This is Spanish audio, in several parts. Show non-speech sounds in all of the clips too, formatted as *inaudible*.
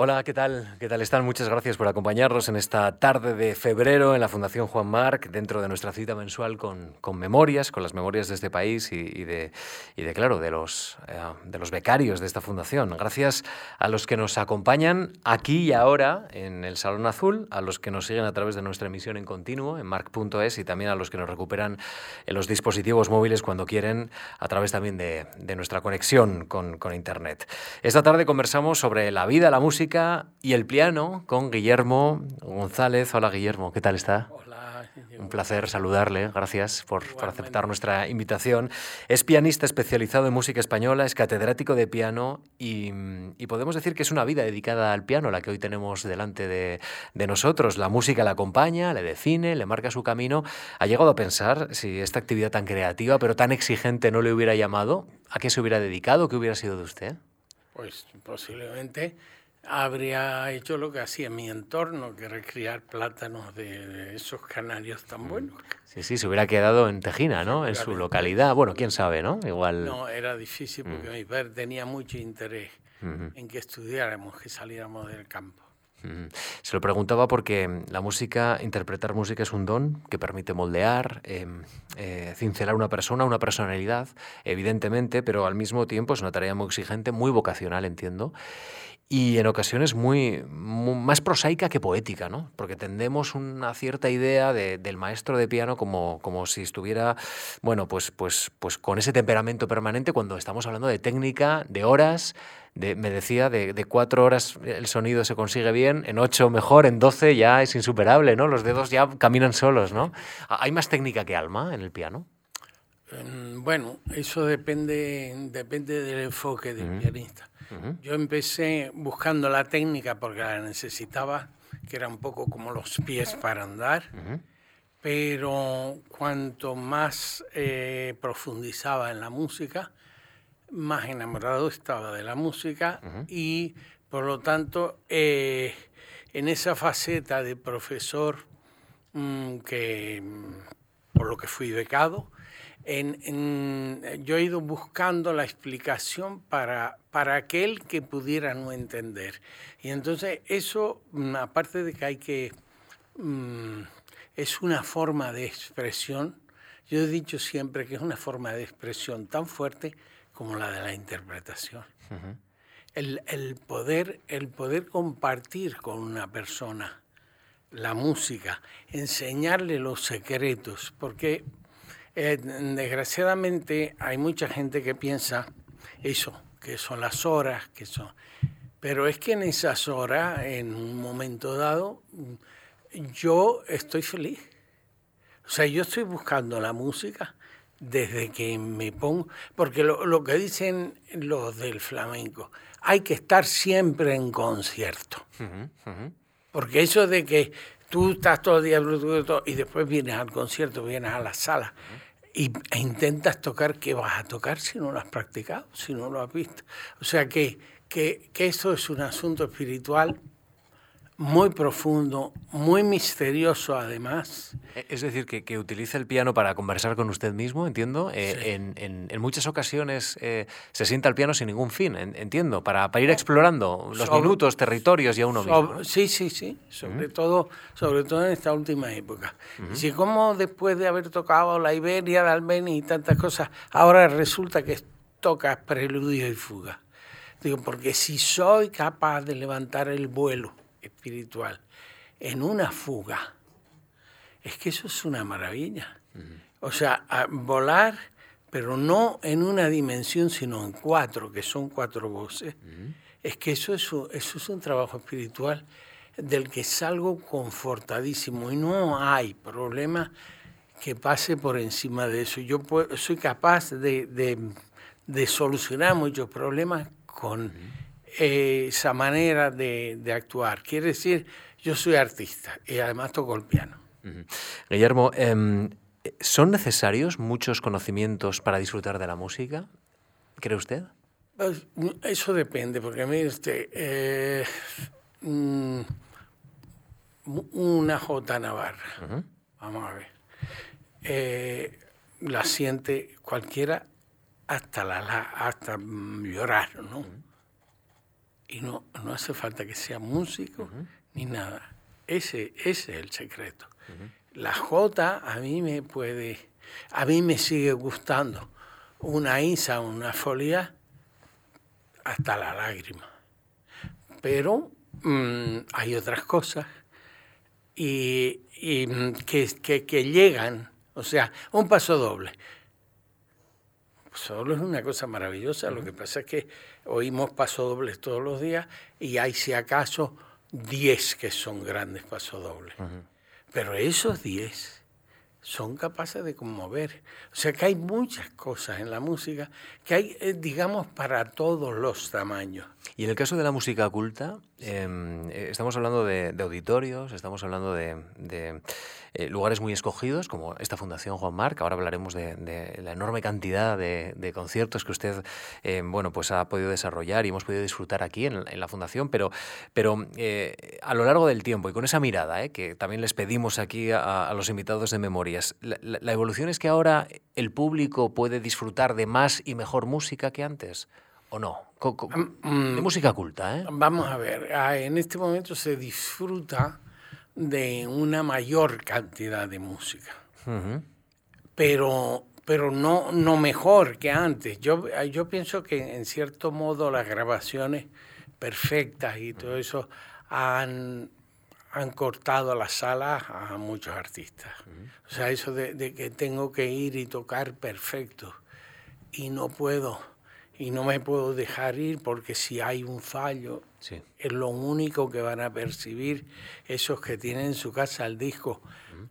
Hola, ¿qué tal? ¿Qué tal están? Muchas gracias por acompañarnos en esta tarde de febrero en la Fundación Juan Marc, dentro de nuestra cita mensual con, con memorias, con las memorias de este país y, de, y de, claro, de los, eh, de los becarios de esta fundación. Gracias a los que nos acompañan aquí y ahora en el Salón Azul, a los que nos siguen a través de nuestra emisión en continuo en marc.es y también a los que nos recuperan en los dispositivos móviles cuando quieren, a través también de, de nuestra conexión con, con Internet. Esta tarde conversamos sobre la vida, la música, y el piano con Guillermo González. Hola Guillermo, ¿qué tal está? Hola. Un placer saludarle, gracias por, por, aceptar nuestra invitación. Es pianista especializado en música española, es catedrático de piano y, y, podemos decir que es una vida dedicada al piano la que hoy tenemos delante de, de nosotros. La música le acompaña, le define, le marca su camino. ¿Ha llegado a pensar si esta actividad tan creativa pero tan exigente no le hubiera llamado? ¿A qué se hubiera dedicado? ¿Qué hubiera sido de usted? Pues posiblemente habría hecho lo que hacía mi entorno, que era criar plátanos de, esos canarios tan mm. buenos. Sí, sí, se hubiera quedado en Tejina, ¿no? En su localidad. Bueno, quién sabe, ¿no? Igual. No, era difícil porque mm. mi padre tenía mucho interés en que estudiáramos, que saliéramos del campo. Se lo preguntaba porque la música, interpretar música es un don que permite moldear, em, eh, cincelar una persona, una personalidad, evidentemente, pero al mismo tiempo es una tarea muy exigente, muy vocacional, entiendo y en ocasiones muy, más prosaica que poética, ¿no? Porque tendemos una cierta idea del maestro de piano como, como si estuviera, bueno, pues, pues, pues con ese temperamento permanente cuando estamos hablando de técnica, de horas, de, me decía, de, de, cuatro horas el sonido se consigue bien, en ocho mejor, en doce ya es insuperable, ¿no? Los dedos ya caminan solos, ¿no? ¿Hay más técnica que alma en el piano? Bueno, eso depende, depende del enfoque del pianista. Yo empecé buscando la técnica porque la necesitaba, que era un poco como los pies para andar, pero cuanto más eh, profundizaba en la música, más enamorado estaba de la música y por lo tanto eh, en esa faceta de profesor mm, que por lo que fui becado, en, yo he ido buscando la explicación para, para aquel que pudiera no entender. Y entonces eso, mm, aparte de que hay que... Mm, es una forma de expresión, yo he dicho siempre que es una forma de expresión tan fuerte como la de la interpretación. el, el, poder, el poder compartir con una persona la música, enseñarle los secretos, porque eh, desgraciadamente hay mucha gente que piensa eso, que son las horas, que son... Pero es que en esas horas, en un momento dado, yo estoy feliz. O sea, yo estoy buscando la música desde que me pongo, porque lo, lo, que dicen los del flamenco, hay que estar siempre en concierto. Porque eso de que tú estás todo el día y después vienes al concierto, vienes a la sala y, e intentas tocar, ¿qué vas a tocar si no lo has practicado, si no lo has visto? O sea que, que, que esto es un asunto espiritual muy profundo, muy misterioso además. E, es decir, que, que, utiliza el piano para conversar con usted mismo, entiendo. Eh, en, en, en, muchas ocasiones eh, se sienta al piano sin ningún fin, entiendo, para, para ir explorando los minutos, territorios y a uno mismo. Sí, sí, sí, sobre, todo, sobre todo en esta última época. Si como después de haber tocado la Iberia, la Albania y tantas cosas, ahora resulta que tocas preludio y fuga. Digo, porque si soy capaz de levantar el vuelo, espiritual en una fuga, es que eso es una maravilla. O sea, volar, pero no en una dimensión, sino en cuatro, que son cuatro voces. Es que eso es, eso es un trabajo espiritual del que salgo confortadísimo y no hay problema que pase por encima de eso. Yo soy capaz de, de, solucionar muchos problemas con esa manera de, actuar. Quiere decir, yo soy artista y además toco el piano. Guillermo, em, ¿son necesarios muchos conocimientos para disfrutar de la música? ¿Cree usted? Pues, eso depende, porque a mí este, eh, mm, una J Navarra, vamos a ver, eh, la siente cualquiera hasta, la, hasta llorar, ¿no? Y no, no hace falta que sea músico ni nada. Ese, ese es el secreto. La J a mí me puede, a mí me sigue gustando una Isa, una folia, hasta la lágrima. Pero mm, hay otras cosas y, mm, que, que, llegan, o sea, un paso doble. Doble es una cosa maravillosa, lo que pasa es que oímos pasodobles todos los días y hay si acaso 10 que son grandes pasodobles. Pero esos 10 son capaces de conmover. O sea que hay muchas cosas en la música que hay, eh, digamos, para todos los tamaños. Y en el caso de la música culta, em, eh, estamos hablando de, auditorios, estamos hablando de, eh, lugares muy escogidos, como esta Fundación Juan Marc. Ahora hablaremos de, la enorme cantidad de, conciertos que usted em, bueno, pues ha podido desarrollar y hemos podido disfrutar aquí en, la Fundación, pero, pero a lo largo del tiempo y con esa mirada que también les pedimos aquí a, los invitados de Memorias, la evolución es que ahora el público puede disfrutar de más y mejor música que antes. ¿O no? Mm, de música culta, ¿eh? Vamos a ver, ah, en este momento se disfruta de una mayor cantidad de música, pero, pero no, no mejor que antes. Yo, yo pienso que en cierto modo las grabaciones perfectas y todo eso han, han cortado las salas a muchos artistas. O sea, eso de, de que tengo que ir y tocar perfecto y no puedo y no me puedo dejar ir porque si hay un fallo, es lo único que van a percibir esos que tienen en su casa el disco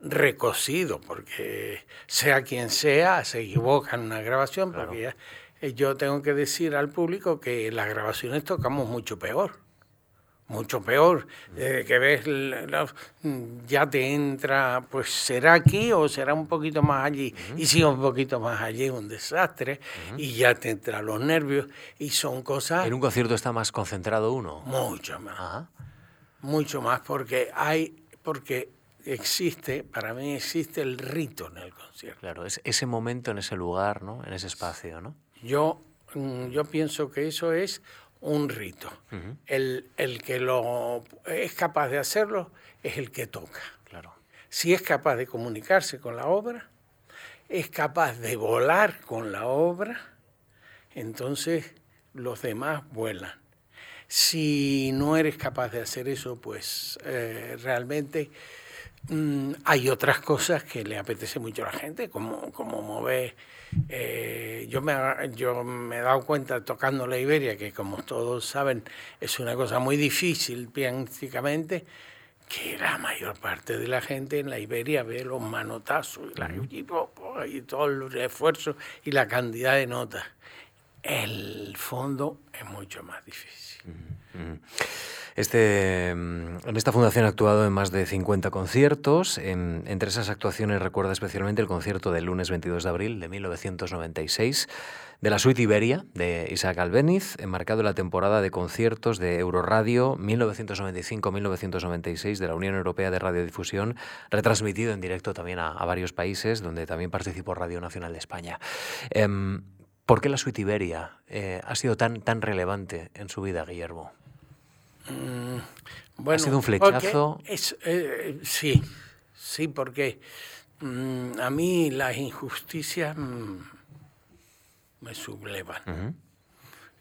recocido, porque sea quien sea, se equivoca en una grabación, porque eh, yo tengo que decir al público que las grabaciones tocamos mucho peor mucho peor, que ves, ya te entra, pues será aquí o será un poquito más allí. Y si un poquito más allí un desastre y ya te entra los nervios y son cosas... ¿En un concierto está más concentrado uno? Mucho más. Mucho más porque hay, porque existe, para mí existe el rito en el concierto. Claro, es ese momento en ese lugar, ¿no? En ese espacio, ¿no? Yo, mm, yo pienso que eso es un rito. el, el, que lo es capaz de hacerlo es el que toca. Claro. Si es capaz de comunicarse con la obra, es capaz de volar con la obra, entonces los demás vuelan. Si no eres capaz de hacer eso, pues eh, realmente mm, hay otras cosas que le apetece mucho a la gente, como, como mover eh, yo, me, yo me he dado cuenta tocando la Iberia, que como todos saben es una cosa muy difícil pianísticamente, que la mayor parte de la gente en la Iberia ve los manotazos y, y todo el esfuerzo y la cantidad de notas. El fondo es mucho más difícil. Este, mm, en esta fundación ha actuado en más de 50 conciertos. entre esas actuaciones recuerda especialmente el concierto del lunes 22 de abril de 1996 de la Suite Iberia de Isaac Albeniz, enmarcado en la temporada de conciertos de Euroradio 1995-1996 de la Unión Europea de Radiodifusión, retransmitido en directo también a, varios países, donde también participó Radio Nacional de España. Em, ¿Por qué la Suite Iberia eh, ha sido tan, tan relevante en su vida, Guillermo? Mm, ¿Ha sido un flechazo? Eh, sí, sí, porque mm, a mí las injusticias mm, me sublevan.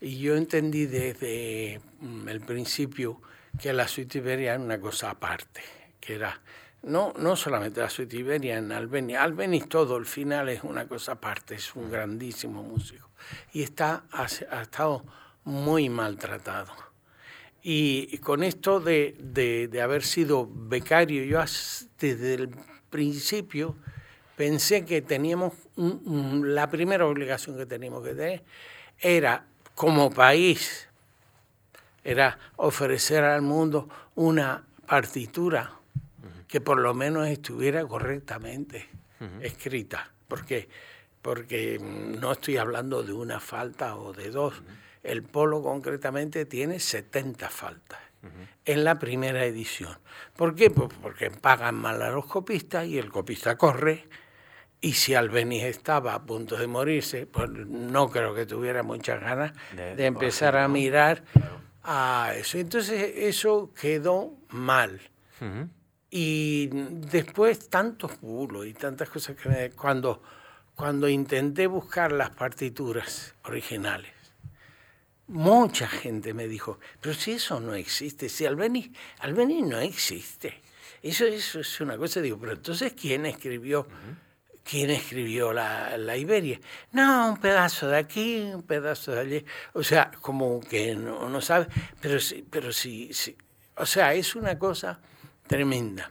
Y yo entendí desde el principio que la suite Iberia era una cosa aparte, que era no, no solamente la suite Iberia en Albeni, Albeni todo, el final es una cosa aparte, es un grandísimo músico. Y está, ha estado muy maltratado y con esto de, de, haber sido becario, yo desde el principio pensé que teníamos, la primera obligación que teníamos que tener era, como país, era ofrecer al mundo una partitura que por lo menos estuviera correctamente escrita. porque Porque no estoy hablando de una falta o de dos. El polo concretamente tiene 70 faltas en la primera edición. ¿Por qué? Pues porque pagan mal a los copistas y el copista corre. Y si Albeniz estaba a punto de morirse, pues no creo que tuviera muchas ganas de, empezar a mirar a eso. Entonces eso quedó mal. Y después tantos bulos y tantas cosas que me, cuando, cuando intenté buscar las partituras originales, mucha gente me dijo, pero si eso no existe, si Albeni, Albeni no existe. Eso, eso es una cosa, digo, pero entonces ¿quién escribió? ¿Quién escribió la, la, Iberia? No, un pedazo de aquí, un pedazo de allí. O sea, como que no, no sabe, pero sí, pero sí, sí. O sea, es una cosa tremenda.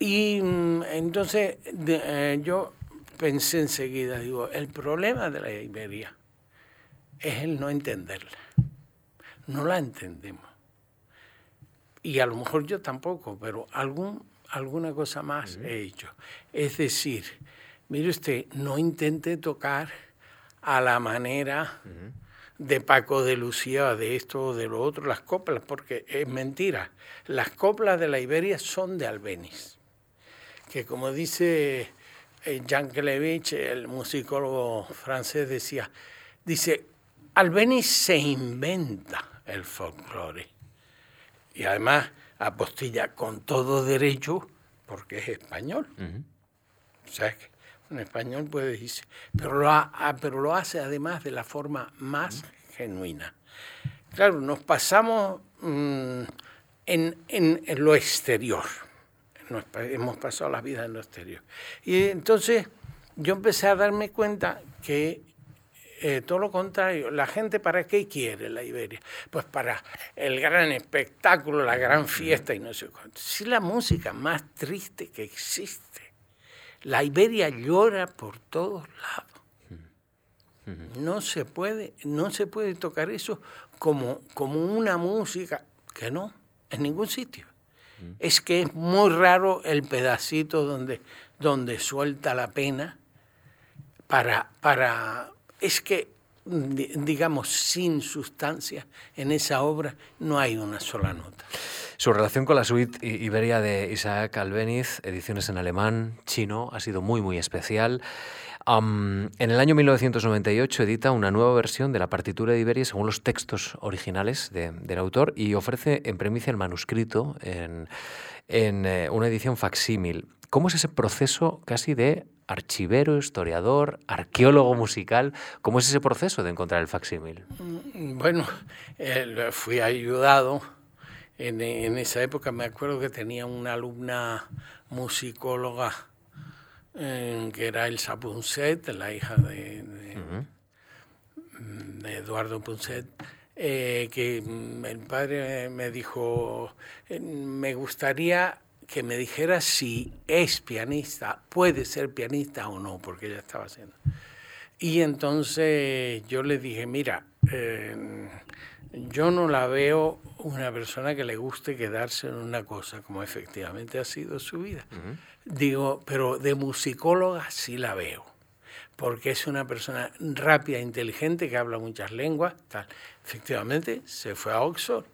Y mm, entonces eh, yo pensé enseguida, digo, el problema de la Iberia es el no entenderla. No la entendemos. Y a lo mejor yo tampoco, pero algún, alguna cosa más he hecho. Es decir, mire usted, no intente tocar a la manera de Paco de Lucía, de esto o de lo otro, las coplas, porque es mentira. Las coplas de la Iberia son de Albeniz, que como dice eh, Jean Kelevich, el musicólogo francés, decía, dice, Albeniz se inventa el folclore. Y además apostilla con todo derecho porque es español. O sea, que un español puede decir, pero lo, ah, pero lo hace además de la forma más genuina. Claro, nos pasamos mm, en, en, lo exterior, hemos pasado la vida en lo exterior. Y entonces yo empecé a darme cuenta que eh, todo lo contrario, la gente para qué quiere la Iberia? Pues para el gran espectáculo, la gran fiesta y no sé cuánto. Si la música más triste que existe la Iberia llora por todos lados. No se puede, no se puede tocar eso como, como una música que no, en ningún sitio. Es que es muy raro el pedacito donde, donde suelta la pena para, para. Es que, digamos, sin sustancia en esa obra no hay una sola nota. Su relación con la suite Iberia de Isaac Albeniz, ediciones en alemán, chino, ha sido muy, muy especial. en el año 1998 edita una nueva versión de la partitura de Iberia según los textos originales del autor y ofrece en premicia el manuscrito en, eh, una edición facsímil. ¿Cómo es ese proceso casi de archivero, historiador, arqueólogo musical? ¿Cómo es ese proceso de encontrar el facsímil? Mm, bueno, fui ayudado en, esa época me acuerdo que tenía una alumna musicóloga eh, que era Elsa Punset, la hija de, Eduardo Punset, eh, que el padre me dijo, eh, me gustaría que me dijera si es pianista, puede ser pianista o no, porque ella estaba haciendo. Y entonces yo le dije, mira, yo no la veo una persona que le guste quedarse en una cosa, como efectivamente ha sido su vida. Digo, pero de musicóloga sí la veo, porque es una persona rápida, inteligente, que habla muchas lenguas, tal. Efectivamente, se fue a Oxford,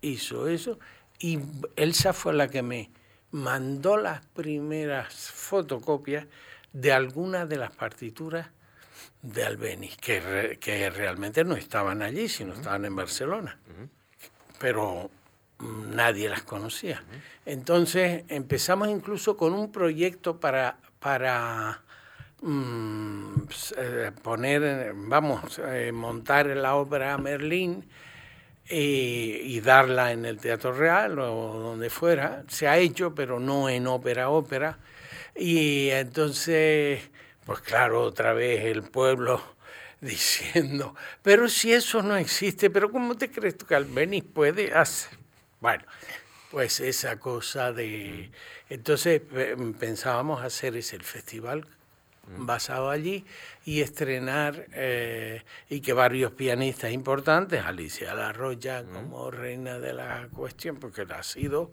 hizo eso, y Elsa fue la que me mandó las primeras fotocopias de algunas de las partituras de Albeniz, que, que realmente no estaban allí, sino estaban en Barcelona. Pero nadie las conocía. Entonces empezamos incluso con un proyecto para, para mm, eh, poner, vamos, eh, montar la ópera Merlín y, y, darla en el Teatro Real o donde fuera. Se ha hecho, pero no en ópera, ópera. Y entonces pues claro, otra vez el pueblo *laughs* diciendo, pero si eso no existe, pero ¿cómo te crees tú que Albeniz puede hacer? Bueno, pues esa cosa de... Entonces pensábamos hacer ese el festival basado allí y estrenar eh, y que varios pianistas importantes, Alicia Larroya como reina de la cuestión, porque la ha sido,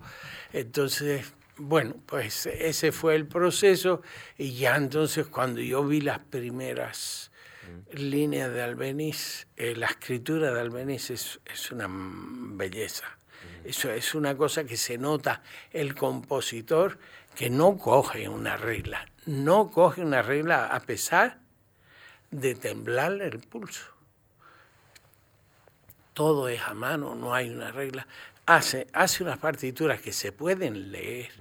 entonces bueno, pues ese fue el proceso y ya entonces cuando yo vi las primeras mm. líneas de Albeniz, eh, la escritura de Albeniz es, una belleza. Mm. Eso es una cosa que se nota el compositor que no coge una regla, no coge una regla a pesar de temblarle el pulso. todo es a mano, no hay una regla. Hace, hace unas partituras que se pueden leer.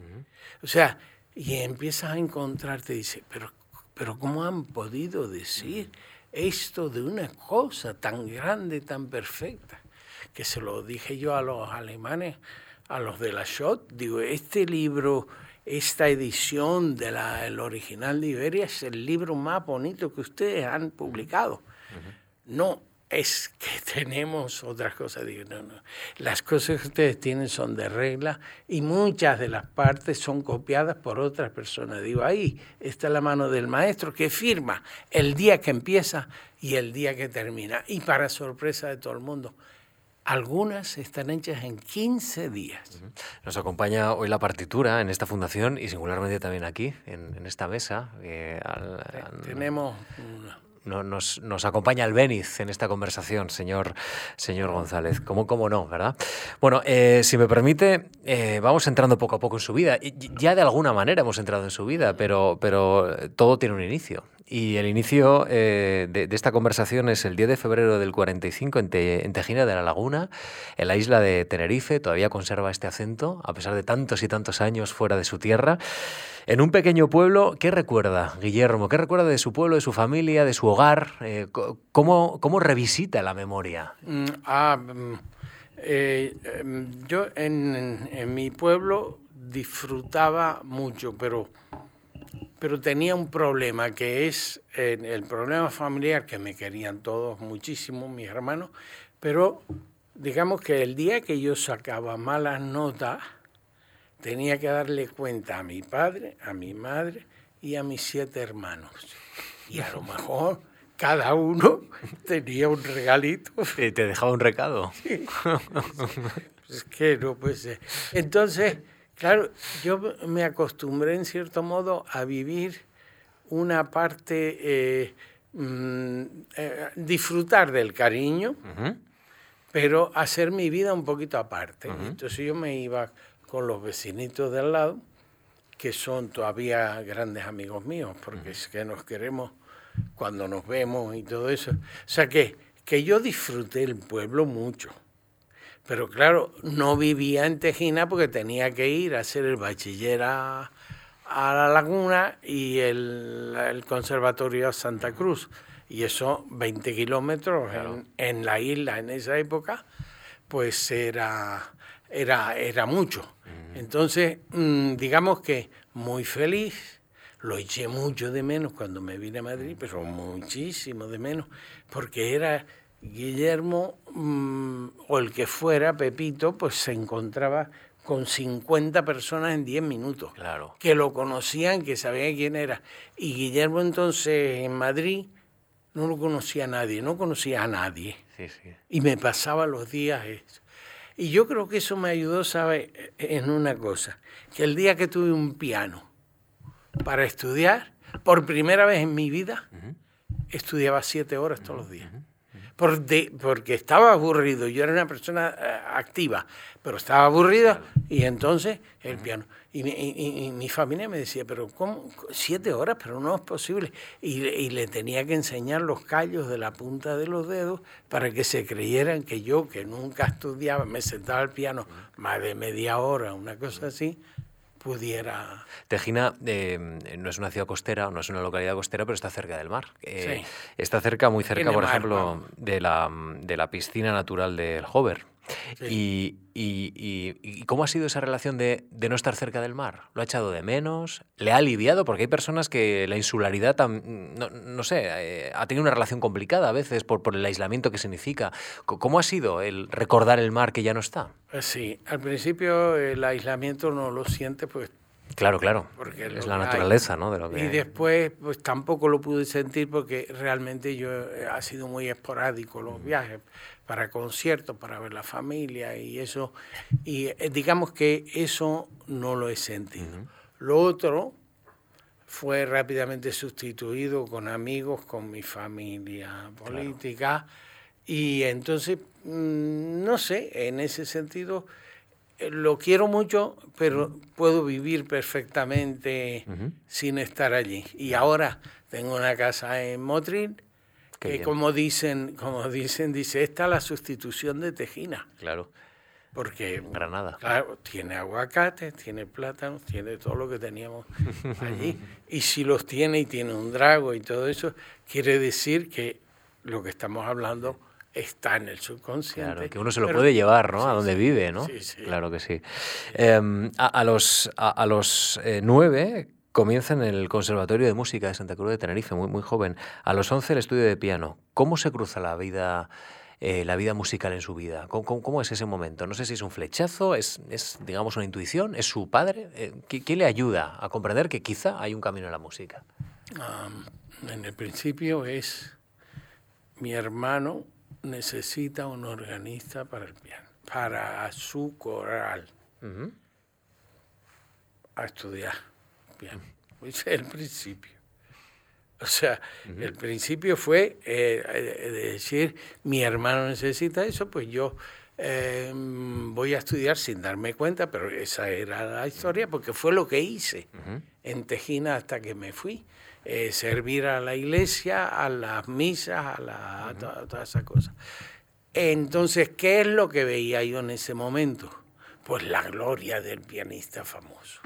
O sea, y empiezas a encontrarte, dice, pero, pero ¿cómo han podido decir esto de una cosa tan grande, tan perfecta? Que se lo dije yo a los alemanes, a los de la Schott, digo, este libro, esta edición del original de Iberia es el libro más bonito que ustedes han publicado. No, es que *laughs* tenemos otras cosas. Digo, no, no. Las cosas que ustedes tienen son de regla y muchas de las partes son copiadas por otras personas. Digo, ahí está la mano del maestro que firma el día que empieza y el día que termina. Y para sorpresa de todo el mundo, algunas están hechas en 15 días. Nos acompaña hoy la partitura en esta fundación y singularmente también aquí, en, esta mesa. Eh, tenemos nos, nos, acompaña el Beniz en esta conversación, señor, señor González. ¿Cómo, cómo no, verdad? Bueno, eh, si me permite, eh, vamos entrando poco a poco en su vida. Ya de alguna manera hemos entrado en su vida, pero, pero todo tiene un inicio. Y el inicio eh, de, esta conversación es el 10 de febrero del 45 en, en, Tejina de la Laguna, en la isla de Tenerife. Todavía conserva este acento, a pesar de tantos y tantos años fuera de su tierra. En un pequeño pueblo, ¿qué recuerda, Guillermo? ¿Qué recuerda de su pueblo, de su familia, de su hogar? Eh, ¿cómo, ¿cómo, revisita la memoria? Mm, ah, mm, eh, em, yo en mi pueblo disfrutaba mucho, pero pero tenía un problema que es el problema familiar que me querían todos muchísimo, mis hermanos, pero digamos que el día que yo sacaba malas notas, tenía que darle cuenta a mi padre, a mi madre y a mis siete hermanos. Y a lo mejor cada uno *laughs* tenía un regalito. ¿Te dejaba un recado? Sí. *laughs* Es que no pues Entonces, Claro, yo me acostumbré en cierto modo a vivir una parte, eh, mm, eh, disfrutar del cariño, pero hacer mi vida un poquito aparte. Entonces yo me iba con los vecinitos de al lado, que son todavía grandes amigos míos, porque es que nos queremos cuando nos vemos y todo eso. O sea que, que yo disfruté el pueblo mucho. Pero claro, no vivía en Tejina porque tenía que ir a hacer el bachiller a, la Laguna y el, Conservatorio a Santa Cruz. Y eso, 20 kilómetros en, la isla en esa época, pues era, era, era mucho. Entonces, mm, digamos que muy feliz, lo eché mucho de menos cuando me vine a Madrid, pero muchísimo de menos, porque era Guillermo, mm, o el que fuera, Pepito, pues se encontraba con 50 personas en 10 minutos. Claro. Que lo conocían, que sabían quién era. Y Guillermo entonces en Madrid no lo conocía a nadie, no conocía a nadie. Sí, sí. Y me pasaba los días eso. Y yo creo que eso me ayudó, ¿sabe? En una cosa, que el día que tuve un piano para estudiar, por primera vez en mi vida, estudiaba siete horas todos los días porque estaba aburrido. Yo era una persona eh, activa, pero estaba aburrida y entonces el piano. Y mi, familia me decía, pero ¿cómo? Siete horas, pero no es posible. Y, le tenía que enseñar los callos de la punta de los dedos para que se creyeran que yo, que nunca estudiaba, me sentaba al piano más de media hora, una cosa así, pudiera... Tejina eh, no es una ciudad costera, no es una localidad costera, pero está cerca del mar. Eh, está cerca, muy cerca, por ejemplo, de la, de la piscina natural del Hover. Y, y, cómo ha sido esa relación de, no estar cerca del mar? ¿Lo ha echado de menos? ¿Le ha aliviado? Porque hay personas que la insularidad, no, sé, eh, ha tenido una relación complicada a veces por, por el aislamiento que significa. ¿Cómo ha sido el recordar el mar que ya no está? Eh, sí, al principio el aislamiento no lo siente pues Claro, claro. Porque es la naturaleza, ¿no? De lo y después, pues tampoco lo pude sentir porque realmente yo eh, ha sido muy esporádico los viajes para conciertos, para ver la familia y eso. Y eh, digamos que eso no lo he sentido. Lo otro fue rápidamente sustituido con amigos, con mi familia política. Y entonces, mm, no sé, en ese sentido eh, lo quiero mucho, pero puedo vivir perfectamente sin estar allí. Y ahora tengo una casa en Motril que como dicen, como dicen, dice, esta es la sustitución de Tejina. Claro. Porque Granada. Claro, tiene aguacates, tiene plátanos, tiene todo lo que teníamos allí. *laughs* y si los tiene y tiene un drago y todo eso, quiere decir que lo que estamos hablando está en el subconsciente. Claro, que uno se lo puede llevar, ¿no? a donde vive, ¿no? Sí, sí. Claro que sí. Em, a, los, a, los eh, nueve comienza en el Conservatorio de Música de Santa Cruz de Tenerife, muy, muy joven. A los once el estudio de piano. ¿Cómo se cruza la vida, eh, la vida musical en su vida? ¿Cómo, es ese momento? No sé si es un flechazo, es, es digamos, una intuición, es su padre. Eh, ¿qué, le ayuda a comprender que quizá hay un camino en la música? en el principio es mi hermano necesita un organista para el piano, para su coral, a estudiar piano. Es el principio. O sea, el principio fue eh, eh, decir, mi hermano necesita eso, pues yo em, voy a estudiar sin darme cuenta, pero esa era la historia, porque fue lo que hice en Tejina hasta que me fui. Eh, servir a la iglesia, a las misas, a, la, todas esas cosas. Entonces, ¿qué es lo que veía yo en ese momento? Pues la gloria del pianista famoso.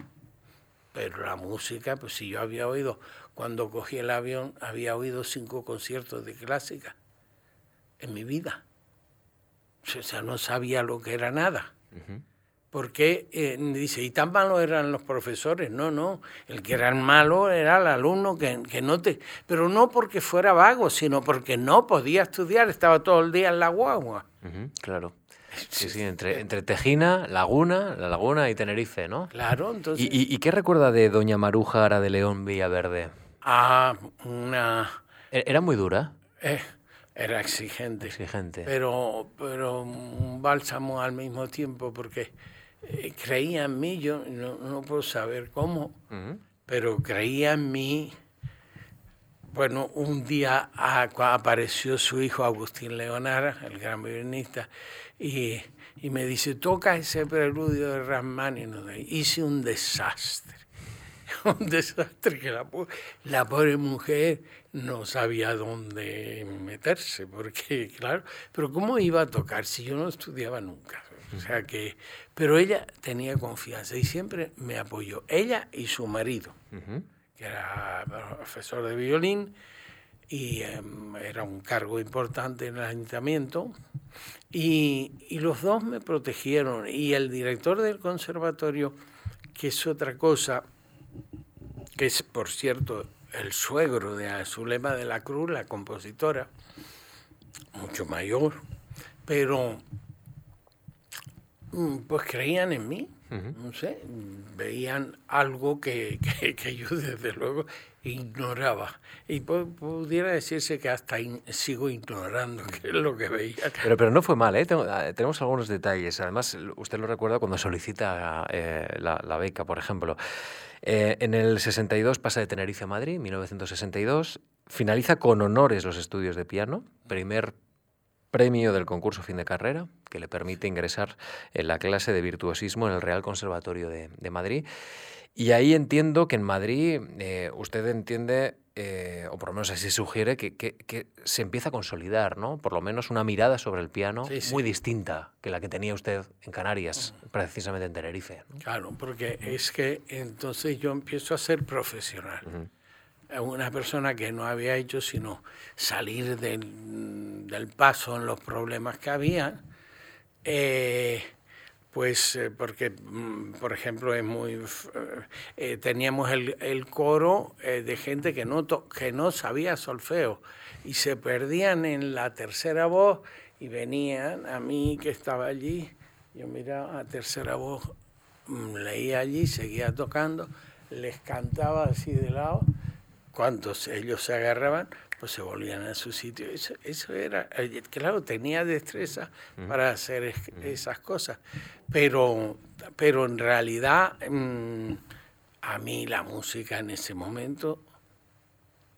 Pero la música, pues si yo había oído, cuando cogí el avión, había oído cinco conciertos de clásica en mi vida. O sea, no sabía lo que era nada porque eh, dice, y tan malos eran los profesores, no, no, el que era malo era el alumno que, que, no te, pero no porque fuera vago, sino porque no podía estudiar, estaba todo el día en la guagua. claro. Sí, sí, entre, entre Tejina, Laguna, La Laguna y Tenerife, ¿no? Claro, entonces... ¿Y, y, qué recuerda de Doña Maruja Ara de León Villaverde? Ah, una... ¿E-, ¿Era muy dura? Eh, era exigente. Exigente. Pero, pero un bálsamo al mismo tiempo, porque eh, creía en mí, yo no, puedo saber cómo, pero creía en mí. Bueno, un día apareció su hijo Agustín Leonara, el gran violinista, y, me dice, toca ese preludio de Rachmaninoff. Hice un desastre, *laughs* un desastre que la, la pobre mujer no sabía dónde meterse, porque claro, pero ¿cómo iba a tocar si yo no estudiaba nunca? O sea que, pero ella tenía confianza y siempre me apoyó. Ella y su marido, que era profesor de violín y em, era un cargo importante en el ayuntamiento. Y, y, los dos me protegieron. Y el director del conservatorio, que es otra cosa, que es, por cierto, el suegro de Azulema de la Cruz, la compositora, mucho mayor, pero Mm, pues creían en mí, no sé, veían algo que, que, yo desde luego ignoraba. Y pudiera decirse que hasta sigo ignorando qué es lo que veía. Pero, pero no fue mal, ¿eh? ah, tenemos algunos detalles. Además, usted lo recuerda cuando solicita eh, la, la, beca, por ejemplo. Eh, en el 62 pasa de Tenerife a Madrid, 1962. Finaliza con honores los estudios de piano, primer premio del concurso fin de carrera, que le permite ingresar en la clase de virtuosismo en el Real Conservatorio de, Madrid. Y ahí entiendo que en Madrid eh, usted entiende, eh, o por lo menos así sugiere, que, se empieza a consolidar, ¿no? Por lo menos una mirada sobre el piano muy distinta que la que tenía usted en Canarias, precisamente en Tenerife. Claro, porque es que entonces yo empiezo a ser profesional una persona que no había hecho sino salir del, paso en los problemas que había, eh, pues eh, porque, mm, por ejemplo, es muy eh, teníamos el, coro de gente que no, que no sabía solfeo y se perdían en la tercera voz y venían a mí que estaba allí, yo miraba a tercera voz, mm, leía allí, seguía tocando, les cantaba así de lado cuando ellos se agarraban, pues se volvían a su sitio. Eso, eso era, eh, claro, tenía destreza para hacer esas cosas, pero, pero en realidad mm, a mí la música en ese momento,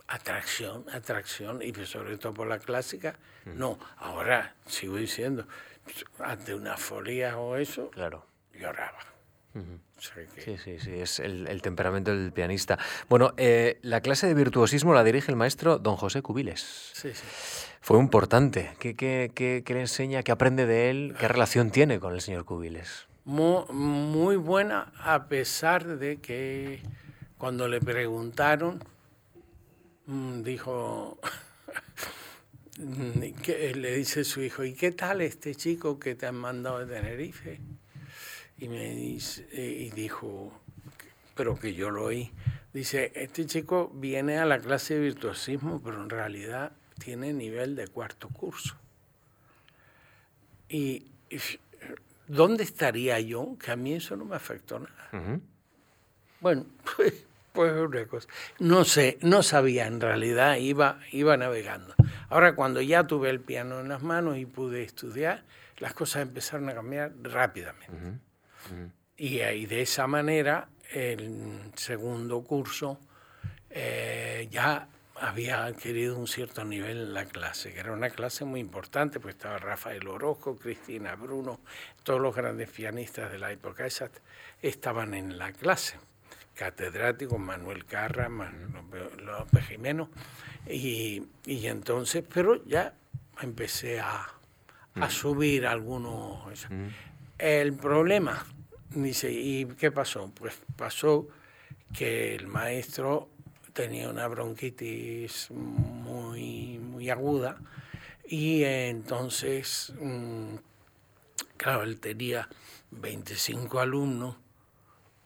atracción, atracción, y sobre todo por la clásica, no, ahora sigo diciendo, ante una folía o eso, claro. lloraba. Sí, sí, sí, es el, temperamento del pianista. Bueno, eh, la clase de virtuosismo la dirige el maestro don José Cubiles. Sí, sí. Fue importante. ¿Qué, qué, qué, qué le enseña? ¿Qué aprende de él? ¿Qué relación tiene con el señor Cubiles? Muy, muy buena, a pesar de que cuando le preguntaron, mm, dijo, *laughs* que le dice su hijo, ¿y qué tal este chico que te han mandado de Tenerife? Y me dice, y dijo, pero que yo lo oí, dice, este chico viene a la clase de virtuosismo, pero en realidad tiene nivel de cuarto curso. Y, ¿dónde estaría yo? Que a mí eso no me afectó nada. Bueno, pues, pues una cosa. No sé, no sabía en realidad, iba, iba navegando. Ahora cuando ya tuve el piano en las manos y pude estudiar, las cosas empezaron a cambiar rápidamente. Y, ahí de esa manera, el segundo curso eh, ya había adquirido un cierto nivel en la clase, que era una clase muy importante, pues estaba Rafael Orozco, Cristina Bruno, todos los grandes pianistas de la época esa estaban en la clase, catedráticos, Manuel Carra, López Jimeno, y, y, entonces, pero ya empecé a, a subir algunos... El problema Dice, ¿y qué pasó? Pues pasó que el maestro tenía una bronquitis muy, muy aguda y entonces, mm, claro, él tenía 25 alumnos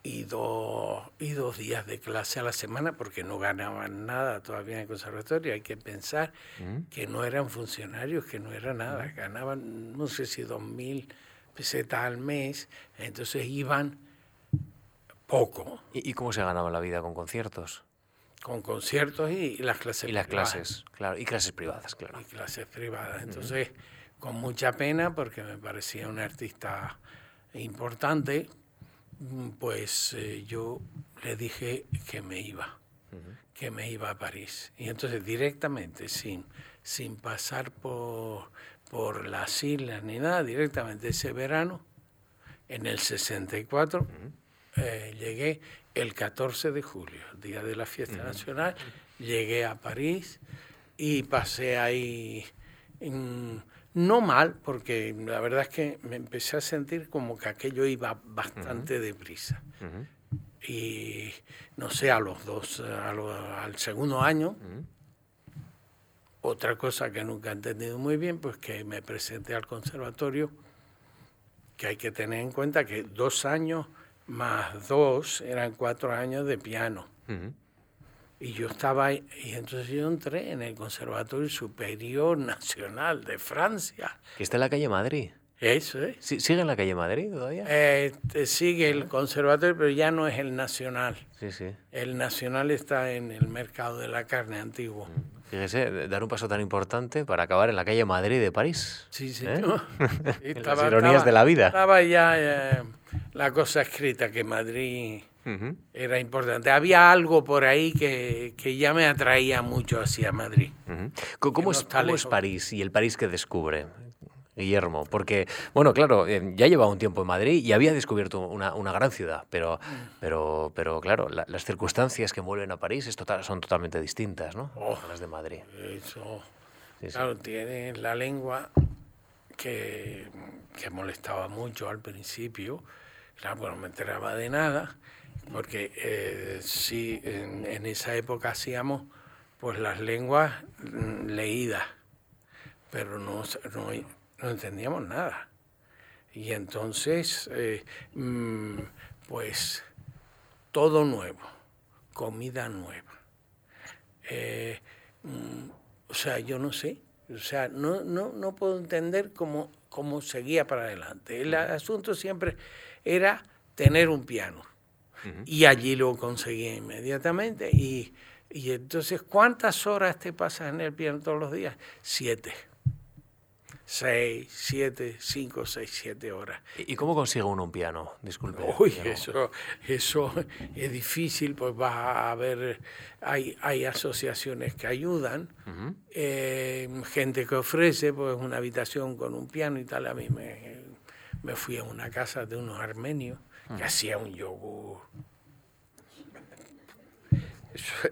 y dos, y dos días de clase a la semana porque no ganaban nada todavía en el conservatorio. Hay que pensar mm. que no eran funcionarios, que no era nada, mm. ganaban no sé si dos mil pesetas al mes, entonces iban poco. ¿Y, cómo se ganaba la vida con conciertos? Con conciertos y, las clases Y las clases, claro, y clases privadas, claro. Y clases privadas. Entonces, con mucha pena, porque me parecía un artista importante, pues eh, yo le dije que me iba, que me iba a París. Y entonces directamente, sin, sin pasar por, por las islas ni nada, directamente ese verano, en el 64, eh, llegué el 14 de julio, día de la fiesta nacional, llegué a París y pasé ahí no mal, porque la verdad es que me empecé a sentir como que aquello iba bastante deprisa. Y no sé, a los dos, al segundo año, otra cosa que nunca he entendido muy bien, pues que me presenté al conservatorio, que hay que tener en cuenta que dos años más dos eran cuatro años de piano. Y yo estaba ahí, y entonces yo entré en el Conservatorio Superior Nacional de Francia. Que está en la calle Madrid. Eso, ¿eh? ¿Sigue en la calle Madrid todavía? Eh, sigue el conservatorio, pero ya no es el nacional. Sí, sí. El nacional está en el mercado de la carne antiguo. Fíjese, dar un paso tan importante para acabar en la calle Madrid de París. Sí, sí. ¿Eh? *laughs* Las ironías de la vida. Estaba ya eh, la cosa escrita que Madrid era importante. Había algo por ahí que, que, ya me atraía mucho hacia Madrid. ¿Cómo, es, ¿Cómo es París y el París que descubre? Guillermo, porque, bueno, claro, eh, ya llevaba un tiempo en Madrid y había descubierto una, una gran ciudad, pero, mm. pero, pero claro, las circunstancias que mueven a París es total, son totalmente distintas, ¿no? Oh, las de Madrid. Eso, claro, tiene la lengua que, que, molestaba mucho al principio, claro, pues no me enteraba de nada, porque eh, sí, en, en esa época hacíamos pues las lenguas mm, leídas, pero no, no no entendíamos nada. Y entonces, eh, mm, pues, todo nuevo, comida nueva. Eh, mm, o sea, yo no sé, o sea, no, no, no puedo entender cómo, cómo seguía para adelante. El asunto siempre era tener un piano. Y allí lo conseguí inmediatamente. Y, y entonces, ¿cuántas horas te pasas en el piano todos los días? Siete seis, siete, cinco, seis, siete horas. ¿Y cómo consigue uno un piano? Disculpe. Uy, eso, eso es difícil, pues va a haber, hay, hay asociaciones que ayudan, eh, gente que ofrece pues una habitación con un piano y tal, a mí me, me fui a una casa de unos armenios que hacía un yogur.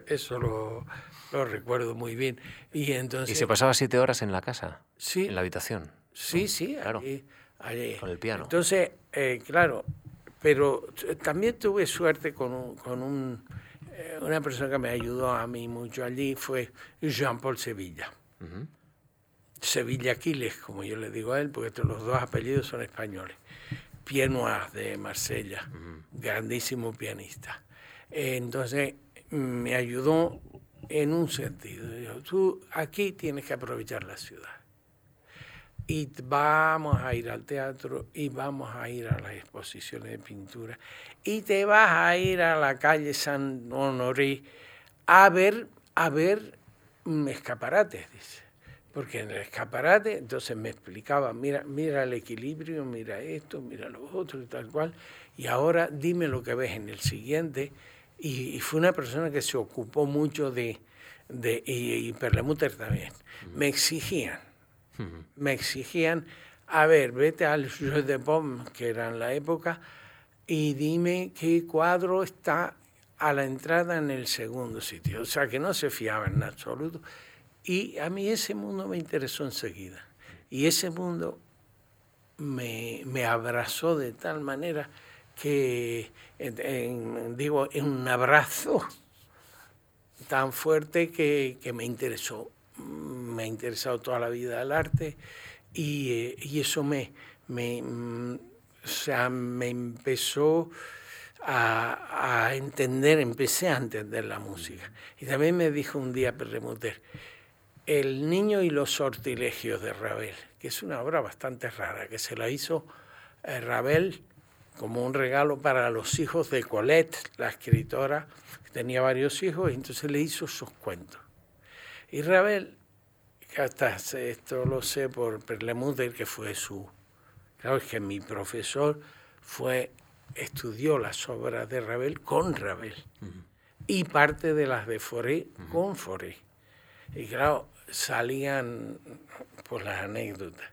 Eso, lo, recuerdo muy bien. Y, entonces, ¿Y se pasaba siete horas en la casa? Sí. ¿En la habitación? Sí, sí, claro. Con el piano. Entonces, eh, claro, pero también tuve suerte con, con un, eh, una persona que me ayudó a mí mucho allí, fue Jean-Paul Sevilla. Sevilla Aquiles, como yo le digo a él, porque los dos apellidos son españoles. Pianois de Marsella, grandísimo pianista. entonces me ayudó en un sentido. Tú aquí tienes que aprovechar la ciudad. Y vamos a ir al teatro y vamos a ir a las exposiciones de pintura. Y te vas a ir a la calle San Honoré a ver, a ver escaparates, dice porque en el escaparate entonces me explicaba, mira, mira el equilibrio, mira esto, mira lo otro y tal cual, y ahora dime lo que ves en el siguiente. Y, fue una persona que se ocupó mucho de, de y, Perlemuter también, me exigían, me exigían, a ver, vete al Jeu de Pomme, que era en la época, y dime qué cuadro está a la entrada en el segundo sitio. O sea, que no se fiaba en absoluto. Y a mí ese mundo me interesó enseguida. Y ese mundo me, abrazó de tal manera que, digo, en un abrazo tan fuerte que, me interesó. Me ha interesado toda la vida el arte y, eso me, me, o sea, me empezó a, a, entender, empecé a entender la música. Y también me dijo un día Perremuter, el niño y los sortilegios de Ravel, que es una obra bastante rara, que se la hizo eh, Ravel como un regalo para los hijos de Colette, la escritora, que tenía varios hijos, y entonces le hizo sus cuentos. Y Ravel, hasta esto lo sé por Perlemuter, que fue su... Claro, es que mi profesor fue, estudió las obras de Ravel con Ravel, y parte de las de Foré con Foré. Y claro, salían por las anécdotas.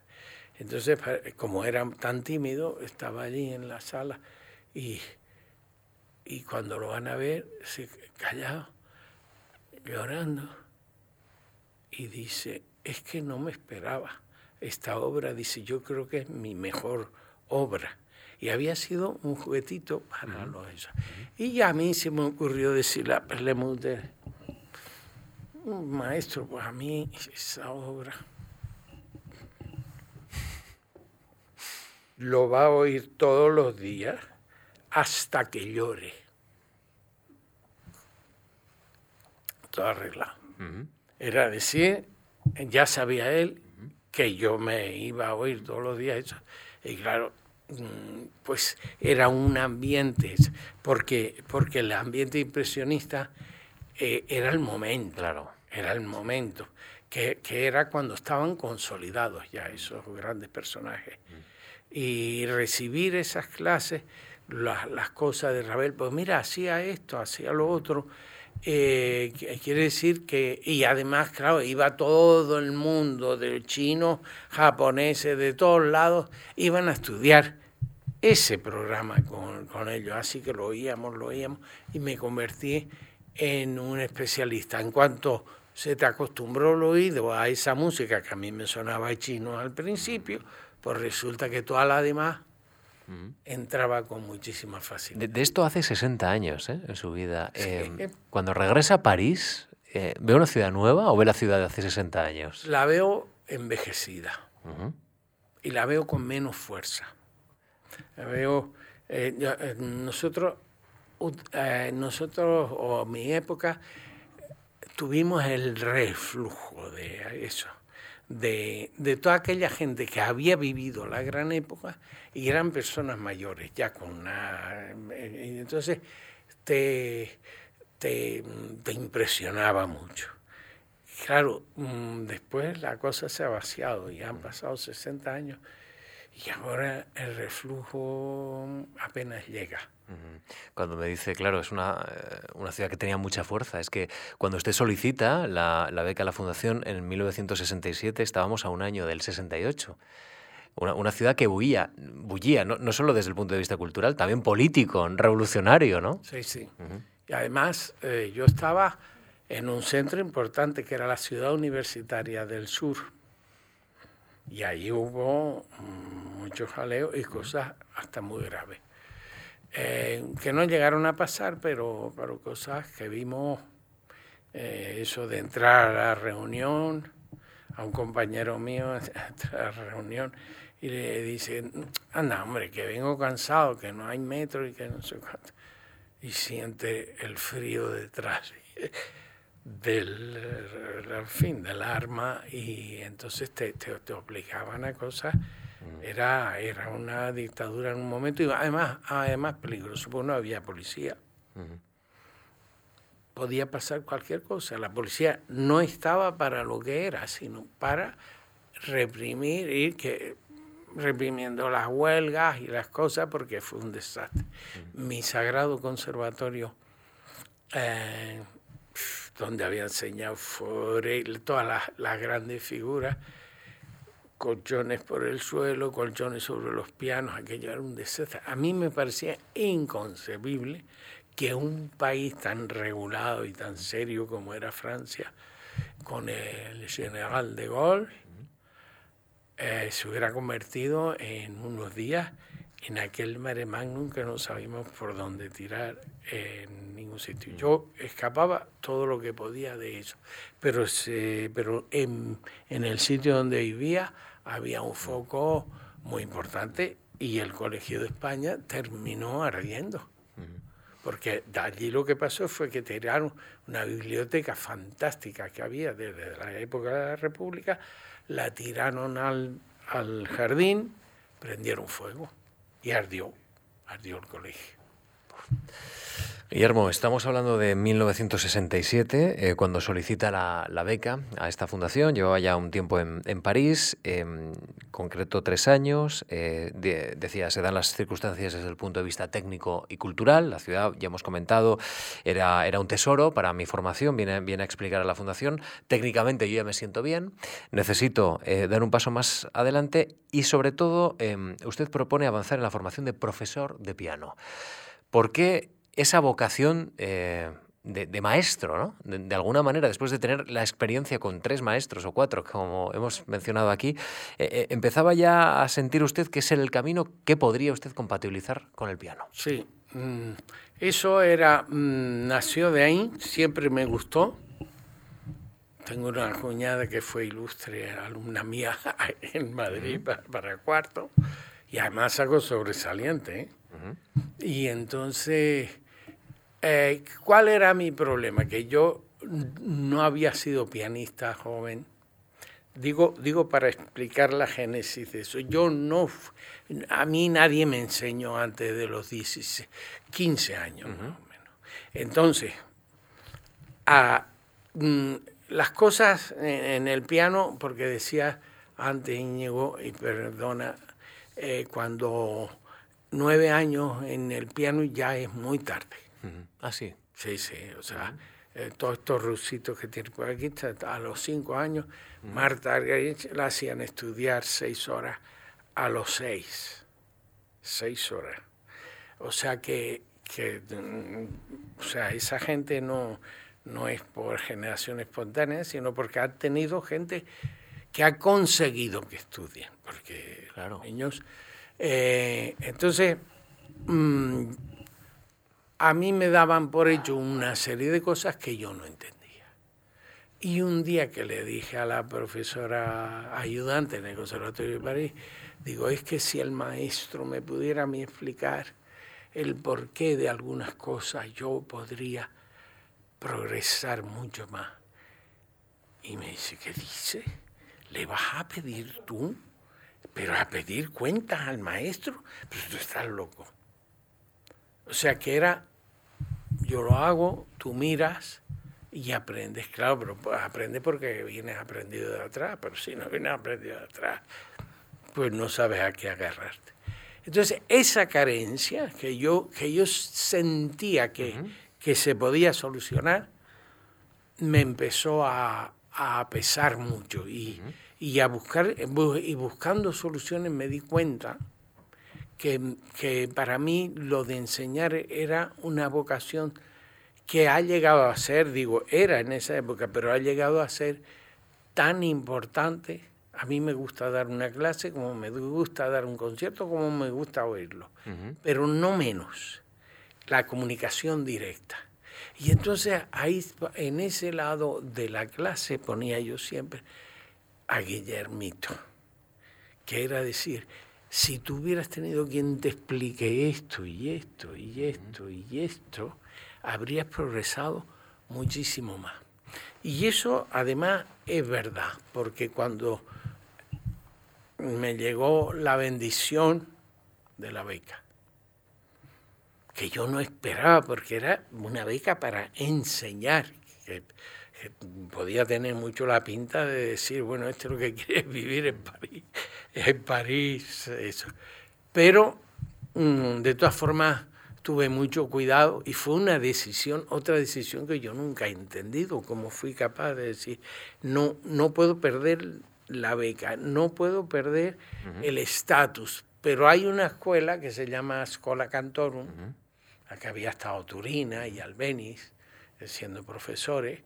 Entonces, como era tan tímido, estaba allí en la sala y, y cuando lo van a ver, se callado, llorando, y dice, es que no me esperaba. Esta obra, dice, yo creo que es mi mejor obra. Y había sido un juguetito para los eso. Y a mí se me ocurrió decirle a Perlemuter, maestro, pues a mí esa obra lo va a oír todos los días hasta que llore. Todo arreglado. Era decir, ya sabía él que yo me iba a oír todos los días Y claro, mm, pues era un ambiente, porque, porque el ambiente impresionista eh, era el momento. Claro era el momento, que, era cuando estaban consolidados ya esos grandes personajes. Y recibir esas clases, las, cosas de Ravel, pues mira, hacía esto, hacía lo otro, eh, quiere decir que, y además, claro, iba todo el mundo, de chinos, japoneses, de todos lados, iban a estudiar ese programa con, con ellos, así que lo oíamos, lo oíamos, y me convertí en un especialista. En cuanto se te acostumbró el oído a esa música que a mí me sonaba chino al principio, pues resulta que toda la demás entraba con muchísima facilidad. De, esto hace 60 años ¿eh? en su vida. Em, cuando regresa a París, eh, ¿ve una ciudad nueva o ve la ciudad de hace 60 años? La veo envejecida y la veo con menos fuerza. La veo, eh, nosotros, nosotros, o mi época, tuvimos el reflujo de eso, de, toda aquella gente que había vivido la gran época y eran personas mayores, ya con una... Entonces te, te, impresionaba mucho. Claro, mm, después la cosa se ha vaciado y han pasado 60 años y ahora el reflujo apenas llega. Cuando me dice, claro, es una, eh, una, ciudad que tenía mucha fuerza, es que cuando usted solicita la, la beca a la Fundación en 1967 estábamos a un año del 68. Una, ciudad que bullía, bullía no, no, solo desde el punto de vista cultural, también político, revolucionario, ¿no? Sí, sí. Y además eh, yo estaba en un centro importante que era la ciudad universitaria del sur. Y ahí hubo muchos jaleos y cosas hasta muy graves. Eh, que no llegaron a pasar, pero, pero cosas que vimos, eh, eso de entrar a la reunión, a un compañero mío *laughs* a la reunión y le dice, anda hombre, que vengo cansado, que no hay metro y que no sé cuánto. Y siente el frío detrás *laughs* del, fin, del arma y entonces te, te, obligaban a cosas. Mm. Era, era una dictadura en un momento y además, además peligroso, porque no había policía. Podía pasar cualquier cosa. La policía no estaba para lo que era, sino para reprimir y que reprimiendo las huelgas y las cosas porque fue un desastre. Mi sagrado conservatorio eh, donde había enseñado Forel, todas las, grandes figuras, colchones por el suelo, colchones sobre los pianos, aquello era un desastre. A mí me parecía inconcebible que un país tan regulado y tan serio como era Francia, con el general de Gaulle, eh, se hubiera convertido en unos días en aquel mare magnum que no sabíamos por dónde tirar ningún sitio. Yo escapaba todo lo que podía de eso, pero, pero en, en el sitio donde vivía había un foco muy importante y el Colegio de España terminó ardiendo. Porque de allí lo que pasó fue que tiraron una biblioteca fantástica que había desde la época de la República, la tiraron al, al jardín, prendieron fuego y ardió, ardió el colegio. Guillermo, estamos hablando de 1967, eh, cuando solicita la, beca a esta fundación. Llevaba ya un tiempo en, París, en concreto tres años. Eh, decía, se dan las circunstancias desde el punto de vista técnico y cultural. La ciudad, ya hemos comentado, era, era un tesoro para mi formación, viene, viene a explicar a la fundación. Técnicamente yo ya me siento bien, necesito eh, dar un paso más adelante y sobre todo em, usted propone avanzar en la formación de profesor de piano. ¿Por qué esa vocación eh, de, maestro, ¿no? De, alguna manera, después de tener la experiencia con tres maestros o cuatro, como hemos mencionado aquí, eh, eh, ¿empezaba ya a sentir usted que ese era el camino que podría usted compatibilizar con el piano? Sí, mm, eso era, mm, nació de ahí, siempre me gustó. Tengo una cuñada que fue ilustre, alumna mía *laughs* en Madrid para, cuarto, y además algo sobresaliente. Y entonces eh, ¿Cuál era mi problema? Que yo no había sido pianista joven. Digo, digo para explicar la génesis de eso. Yo no, a mí nadie me enseñó antes de los 16, 15 años más o menos. Entonces, mm, las cosas en, el piano, porque decía antes Íñigo, y perdona, eh, cuando nueve años en el piano ya es muy tarde. Ah, sí. Sí, sí, o sea, eh, todos estos rusitos que tienen por aquí, a los cinco años, Marta la hacían estudiar seis horas a los seis. Seis horas. O sea que, que mm, o sea, esa gente no, no es por generación espontánea, sino porque ha tenido gente que ha conseguido que estudien, porque claro. niños... Eh, entonces, mm, a mí me daban por hecho una serie de cosas que yo no entendía. Y un día que le dije a la profesora ayudante en el Conservatorio de París, digo, es que si el maestro me pudiera a mí explicar el porqué de algunas cosas, yo podría progresar mucho más. Y me dice, ¿qué dice? ¿Le vas a pedir tú? ¿Pero a pedir cuentas al maestro? Pues tú estás loco. O sea que era, yo lo hago, tú miras y aprendes, claro, pero pues, aprendes porque vienes aprendido de atrás, pero si no vienes aprendido de atrás, pues no sabes a qué agarrarte. Entonces, esa carencia que yo, que yo sentía que, que se podía solucionar, me empezó a, a pesar mucho y, Y, a buscar, y buscando soluciones me di cuenta que, que para mí lo de enseñar era una vocación que ha llegado a ser, digo, era en esa época, pero ha llegado a ser tan importante. A mí me gusta dar una clase, como me gusta dar un concierto, como me gusta oírlo, pero no menos la comunicación directa. Y entonces ahí, en ese lado de la clase, ponía yo siempre a Guillermito, que era decir, si tú hubieras tenido quien te explique esto y esto y esto y esto, habrías progresado muchísimo más. Y eso además es verdad, porque cuando me llegó la bendición de la beca, que yo no esperaba, porque era una beca para enseñar, que, podía tener mucho la pinta de decir, bueno, esto es lo que *laughs* quieres vivir en París, en París, eso. Pero, mm, de todas formas, tuve mucho cuidado y fue una decisión, otra decisión que yo nunca he entendido, como fui capaz de decir, no, no puedo perder la beca, no puedo perder el estatus, pero hay una escuela que se llama Escola Cantorum, la que había estado Turina y Albeniz eh, siendo profesores,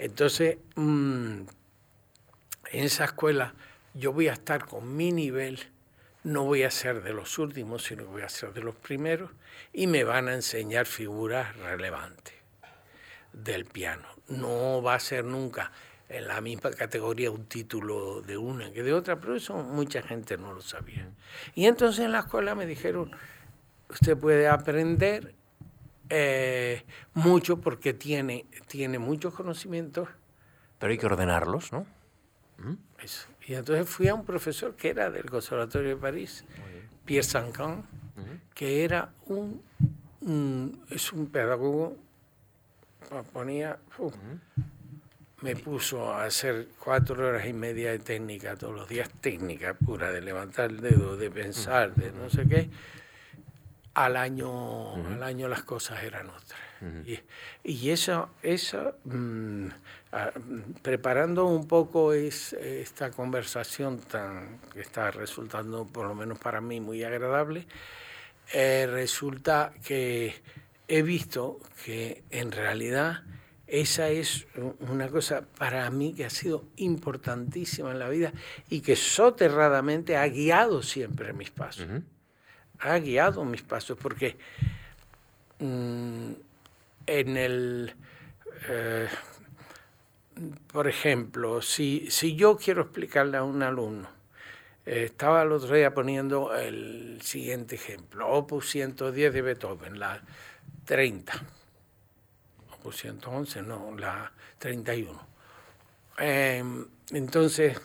entonces mm, en esa escuela yo voy a estar con mi nivel, no voy a ser de los últimos, sino que voy a ser de los primeros, y me van a enseñar figuras relevantes del piano. No va a ser nunca en la misma categoría un título de una que de otra, pero eso mucha gente no lo sabía. Y entonces en la escuela me dijeron, usted puede aprender eh, mucho porque tiene, tiene muchos conocimientos. Pero hay que ordenarlos, ¿no? ¿Mm? Eso. Y entonces fui a un profesor que era del Conservatorio de París, Pierre Sancan, que era un, es un pedagogo, ponía, me puso a hacer cuatro horas y media de técnica todos los días, técnica pura, de levantar el dedo, de pensar, de no sé qué. Al año, al año las cosas eran otras. Y, y, eso, eso mm, preparando un poco es, esta conversación tan, que está resultando, por lo menos para mí, muy agradable, eh, resulta que he visto que en realidad esa es una cosa para mí que ha sido importantísima en la vida y que soterradamente ha guiado siempre mis pasos. Ha guiado mis pasos porque mm, en el... Eh, por ejemplo, si, si yo quiero explicarle a un alumno eh, estaba el otro día poniendo el siguiente ejemplo, Opus 110 de Beethoven, la 30. Opus 111, no, la 31. Em, entonces,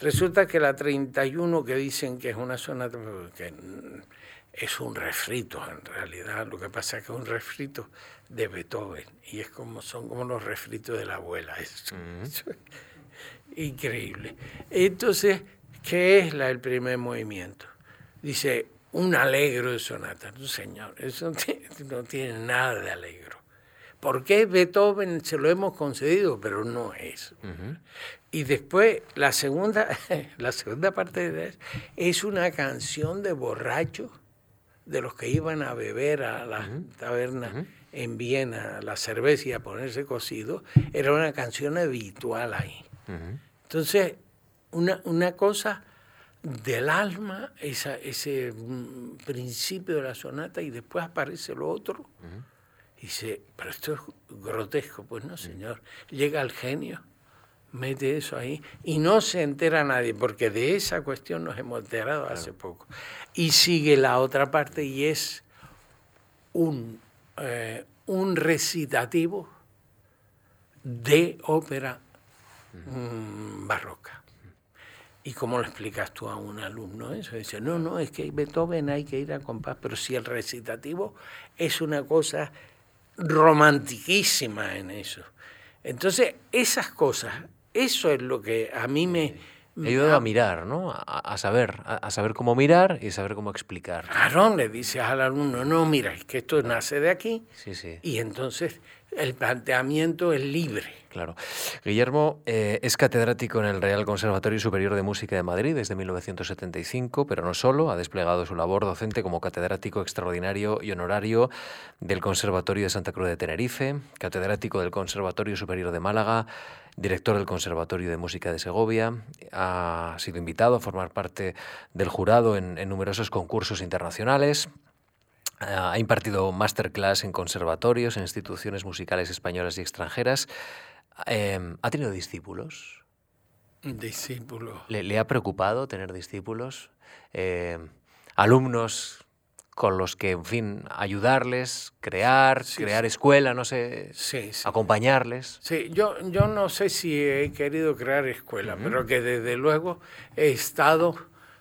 resulta que la 31 que dicen que es una sonata, que es un refrito en realidad, lo que pasa es que es un refrito de Beethoven y es como son como los refritos de la abuela, *laughs* eso, increíble. Entonces, ¿Qué es la, el primer movimiento? Dice, un alegro de sonata. No, señor, eso *laughs* no tiene, nada de alegro. ¿Por qué Beethoven se lo hemos concedido? Pero no es. Y después, la segunda, *laughs* la segunda parte de eso es una canción de borrachos, de los que iban a beber a la taberna en Viena, la cerveza y a ponerse cocido. Era una canción habitual ahí. Entonces, una, una cosa del alma, esa, ese mm, principio de la sonata, y después aparece lo otro. Y dice, pero esto es grotesco. Pues no, señor. Llega el genio, mete eso ahí, y no se entera nadie, porque de esa cuestión nos hemos enterado hace poco. Y sigue la otra parte, y es un, eh, un recitativo de ópera mm, barroca. ¿Y cómo lo explicas tú a un alumno eso? Dice, no, no, es que Beethoven hay que ir a compás, pero si el recitativo es una cosa romantiquísima en eso. Entonces, esas cosas, eso es lo que a mí me... Me ayuda a mirar, ¿no? A, saber, a, saber cómo mirar y saber cómo explicar. Claro, le dices al alumno, no, mira, es que esto nace de aquí. Sí, sí. Y entonces el planteamiento es libre. Claro. Guillermo eh, es catedrático en el Real Conservatorio Superior de Música de Madrid desde 1975, pero no solo, ha desplegado su labor docente como catedrático extraordinario y honorario del Conservatorio de Santa Cruz de Tenerife, catedrático del Conservatorio Superior de Málaga, director del Conservatorio de Música de Segovia, ha sido invitado a formar parte del jurado en, en numerosos concursos internacionales, ha impartido masterclass en conservatorios, en instituciones musicales españolas y extranjeras. Em, ¿Ha tenido discípulos? Discípulos. ¿Le, ha preocupado tener discípulos? Em, ¿Alumnos con los que, en fin, ayudarles, crear, crear escuela, no sé, acompañarles? Sí, yo, yo no sé si he querido crear escuela, pero que desde luego he estado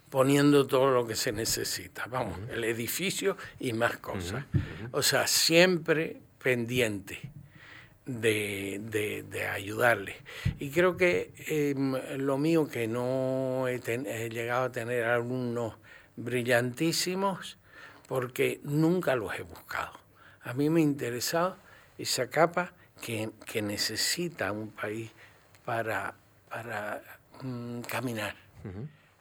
poniendo todo lo que se necesita, vamos, el edificio y más cosas. O sea, siempre pendiente de, ayudarle. Y creo que em, lo mío que no he, llegado a tener alumnos brillantísimos porque nunca los he buscado. A mí me ha interesado esa capa que, necesita un país para, para mm, caminar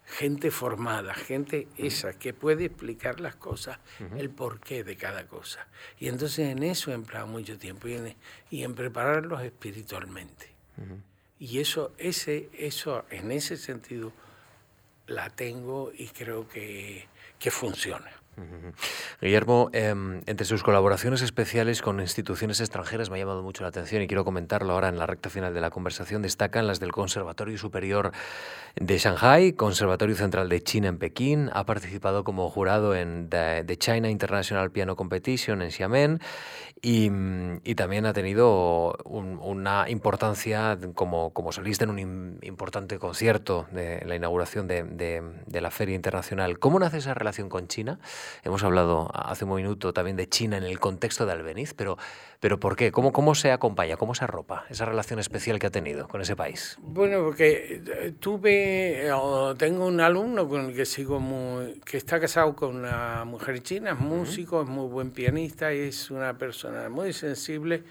gente formada, gente esa que puede explicar las cosas, el porqué de cada cosa. Y entonces en eso he empleado mucho tiempo y en, y en prepararlos espiritualmente. Y eso, ese, eso, en ese sentido, la tengo y creo que, que funciona. *laughs* Guillermo, em, entre sus colaboraciones especiales con instituciones extranjeras me ha llamado mucho la atención y quiero comentarlo ahora en la recta final de la conversación. Destacan las del Conservatorio Superior de Shanghai, Conservatorio Central de China en Pekín. Ha participado como jurado en The, China International Piano Competition en Xiamen y, también ha tenido una importancia como, como solista en un importante concierto de la inauguración de la Feria Internacional. ¿Cómo nace esa relación con China? Hemos hablado hace un minuto también de China en el contexto de Albeniz, pero, pero ¿por qué? ¿Cómo, ¿Cómo se acompaña, cómo se arropa esa relación especial que ha tenido con ese país? Bueno, porque eh, tuve, tengo un alumno con el que sigo muy, que está casado con una mujer china, es músico, es muy buen pianista, es una persona muy sensible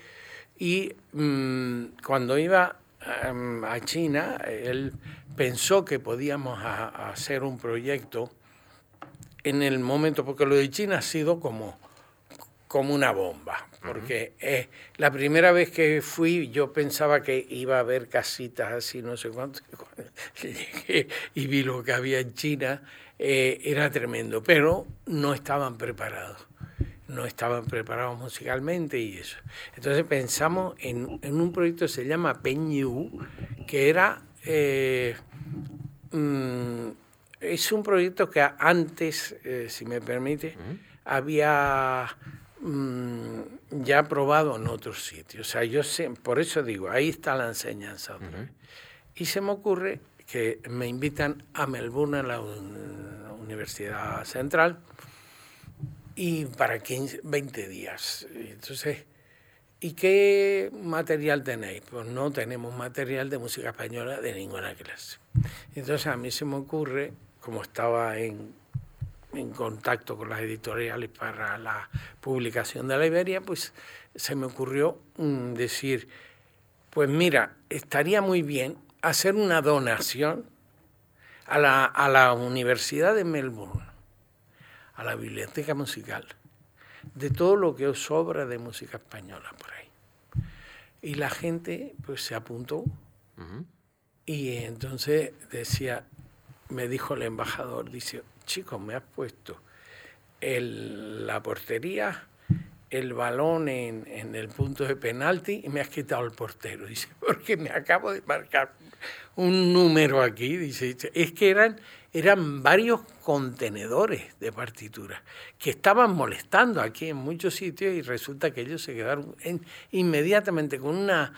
y mm, cuando iba em, a China, él pensó que podíamos hacer un proyecto en el momento, porque lo de China ha sido como, como una bomba, porque es la primera vez que fui yo pensaba que iba a haber casitas así, no sé cuánto, *laughs* llegué y vi lo que había en China, eh, era tremendo, pero no estaban preparados no estaban preparados musicalmente y eso. Entonces pensamos en, un proyecto que se llama Peñu, que era eh, mm, es un proyecto que antes, eh, si me permite, había mm, ya probado en otros sitios. O sea, yo sé, por eso digo, ahí está la enseñanza. Y se me ocurre que me invitan a Melbourne, a la Universidad Central, y para 15, 20 días. Entonces, ¿y qué material tenéis? Pues no tenemos material de música española de ninguna clase. Entonces a mí se me ocurre como estaba en, contacto con las editoriales para la publicación de la Iberia, pues se me ocurrió mm, decir, pues mira, estaría muy bien hacer una donación a la, a la Universidad de Melbourne, a la Biblioteca Musical, de todo lo que os sobra de música española por ahí. Y la gente pues se apuntó. Y entonces decía, me dijo el embajador, dice, chicos, me has puesto el, la portería, el balón en, en, el punto de penalti y me has quitado el portero. Dice, *laughs* porque me acabo de marcar un número aquí. Dice, es que eran, eran varios contenedores de partituras que estaban molestando aquí en muchos sitios y resulta que ellos se quedaron inmediatamente con una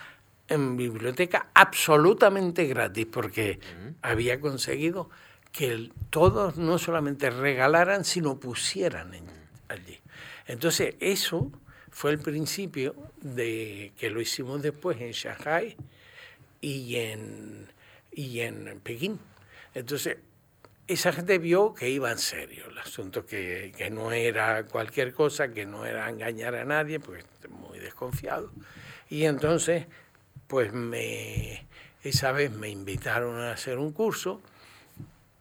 en biblioteca absolutamente gratis porque había conseguido que todos no solamente regalaran, sino pusieran allí. Entonces, eso fue el principio de que lo hicimos después en Shanghai y en, y en Pekín. Entonces, esa gente vio que iba en serio el asunto, que, no era cualquier cosa, que no era engañar a nadie, porque muy desconfiado. Y entonces, pues me, esa vez me invitaron a hacer un curso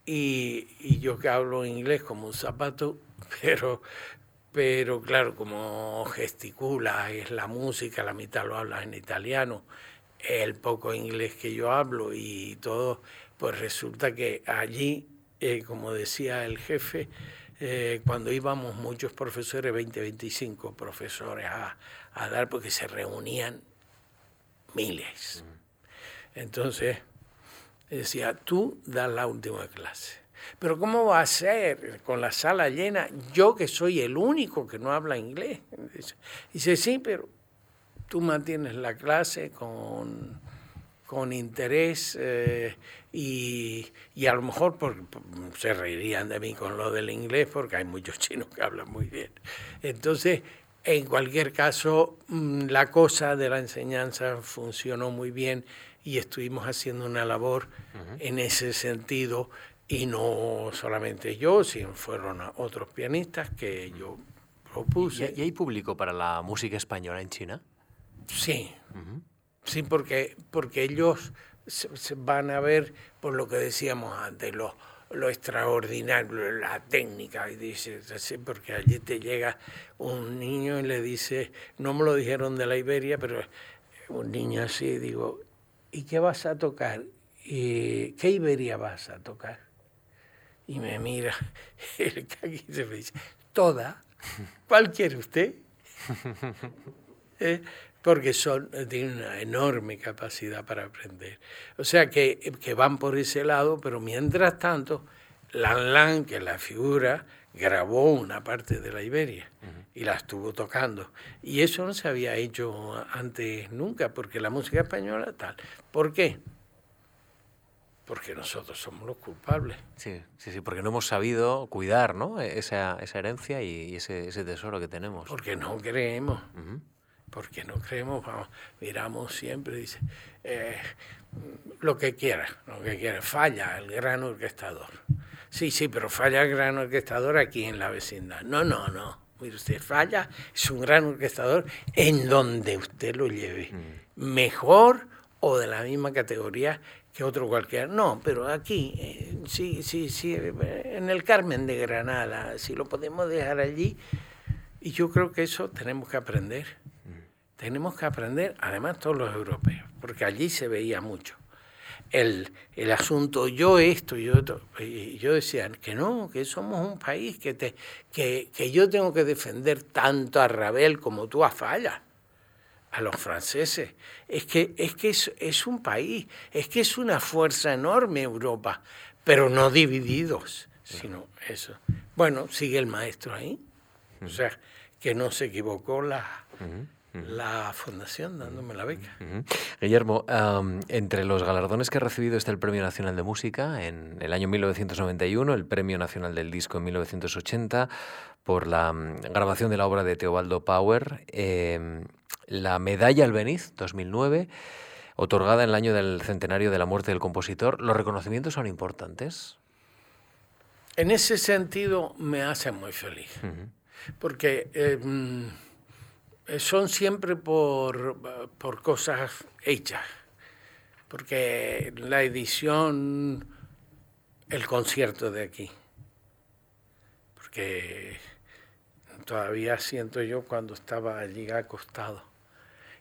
y, y yo que hablo inglés como un zapato, *laughs* pero pero claro, como gesticula, es la música, la mitad lo habla en italiano, el poco inglés que yo hablo y todo, pues resulta que allí, eh, como decía el jefe, eh, cuando íbamos muchos profesores, 20, 25 profesores a, a dar, porque se reunían miles. Entonces, decía, tú das la última clase pero ¿cómo va a ser con la sala llena yo que soy el único que no habla inglés? Dice, sí, pero tú mantienes la clase con, con interés eh, y, y, a lo mejor se reirían de mí con lo del inglés porque hay muchos *laughs* chinos que hablan muy bien. Entonces, en cualquier caso, mm, la cosa de la enseñanza funcionó muy bien y estuvimos haciendo una labor en ese sentido. Y no solamente yo, sino fueron otros pianistas que yo propuse. ¿Y, hay público para la música española en China? Sí, sí, porque, porque ellos se, van a ver por lo que decíamos antes, lo, lo extraordinario, la técnica, y dices así, porque allí te llega un niño y le dice, no me lo dijeron de la Iberia, pero un niño así, digo, ¿y qué vas a tocar? ¿Y ¿Qué Iberia vas a tocar? y me mira *laughs* el caqui se me dice, toda, ¿cuál quiere usted? *laughs* ¿Eh? Porque son, tienen una enorme capacidad para aprender. O sea que, que van por ese lado, pero mientras tanto, Lan Lan, que la figura, grabó una parte de la Iberia y la estuvo tocando. Y eso no se había hecho antes nunca, porque la música española tal. ¿Por qué? Porque nosotros somos los culpables. Sí, sí, sí, porque no hemos sabido cuidar ¿no? esa, esa herencia y, ese, ese, tesoro que tenemos. Porque no creemos. Porque no creemos, vamos, miramos siempre, dice, eh, lo que quiera, lo que quiera, falla el gran orquestador. Sí, sí, pero falla el gran orquestador aquí en la vecindad. No, no, no. Mire usted, falla, es un gran orquestador en donde usted lo lleve. Mejor o de la misma categoría que otro cualquiera. No, pero aquí, eh, sí, sí, sí, en el Carmen de Granada, si lo podemos dejar allí, y yo creo que eso tenemos que aprender. Tenemos que aprender, además todos los europeos, porque allí se veía mucho. El, el asunto yo esto, yo y yo decía que no, que somos un país que, te, que, que yo tengo que defender tanto a Rabel como tú a Falla a los franceses. Es que es, que es, un país, es que es una fuerza enorme Europa, pero no divididos, sino eso. Bueno, sigue el maestro ahí. O sea, que no se equivocó la, la fundación dándome la beca. Guillermo, entre los galardones que ha recibido está el Premio Nacional de Música en el año 1991, el Premio Nacional del Disco en 1980 por la grabación de la obra de Teobaldo Power. Em, la Medalla Albeniz 2009, otorgada en el año del centenario de la muerte del compositor. ¿Los reconocimientos son importantes? En ese sentido me hace muy feliz, porque em, son siempre por, por cosas hechas, porque la edición, el concierto de aquí, porque todavía siento yo cuando estaba allí acostado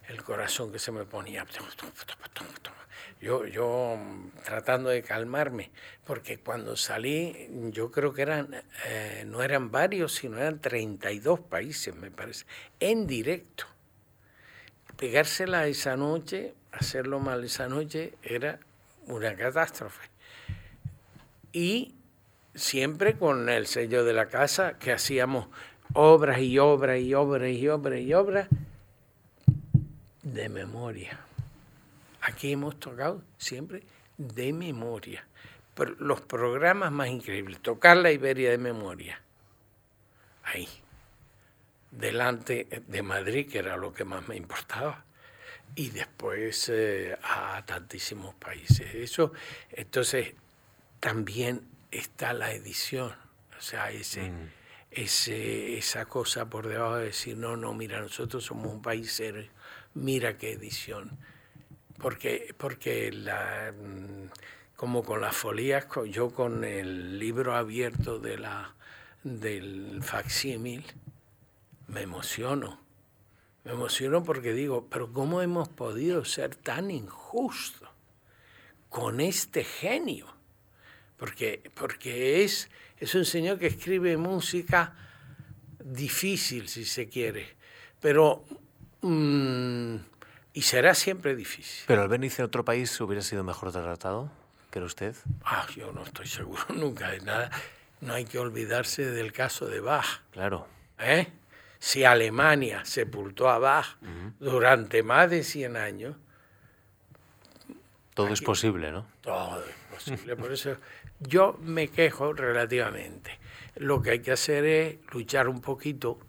el corazón que se me ponía. Yo, yo tratando de calmarme, porque cuando salí, yo creo que eran, eh, no eran varios, sino eran 32 países, me parece, en directo. Pegársela esa noche, hacerlo mal esa noche, era una catástrofe. Y siempre con el sello de la casa, que hacíamos obras y obras y obras y obras y obras de memoria. Aquí hemos tocado siempre de memoria. Pero los programas más increíbles, tocar la Iberia de memoria. Ahí. Delante de Madrid, que era lo que más me importaba. Y después eh, a tantísimos países. Eso, entonces, también está la edición. O sea, ese. Mm ese, esa cosa por debajo de decir, no, no, mira, nosotros somos un país serio, mira qué edición. Porque, porque la, mm, como con las folías, yo con el libro abierto de la, del facsímil, me emociono. Me emociono porque digo, pero ¿cómo hemos podido ser tan injustos con este genio? Porque, porque es, es un señor que escribe música difícil, si se quiere, pero... Mm, y será siempre difícil. ¿Pero al venir en otro país hubiera sido mejor tratado que usted? Ah, yo no estoy seguro *laughs* nunca de nada. No hay que olvidarse del caso de Bach. Claro. ¿Eh? Si Alemania sepultó a Bach durante más de 100 años... Todo es posible, ¿no? Todo es posible. Por *laughs* eso yo me quejo relativamente. Lo que hay que hacer es luchar un poquito.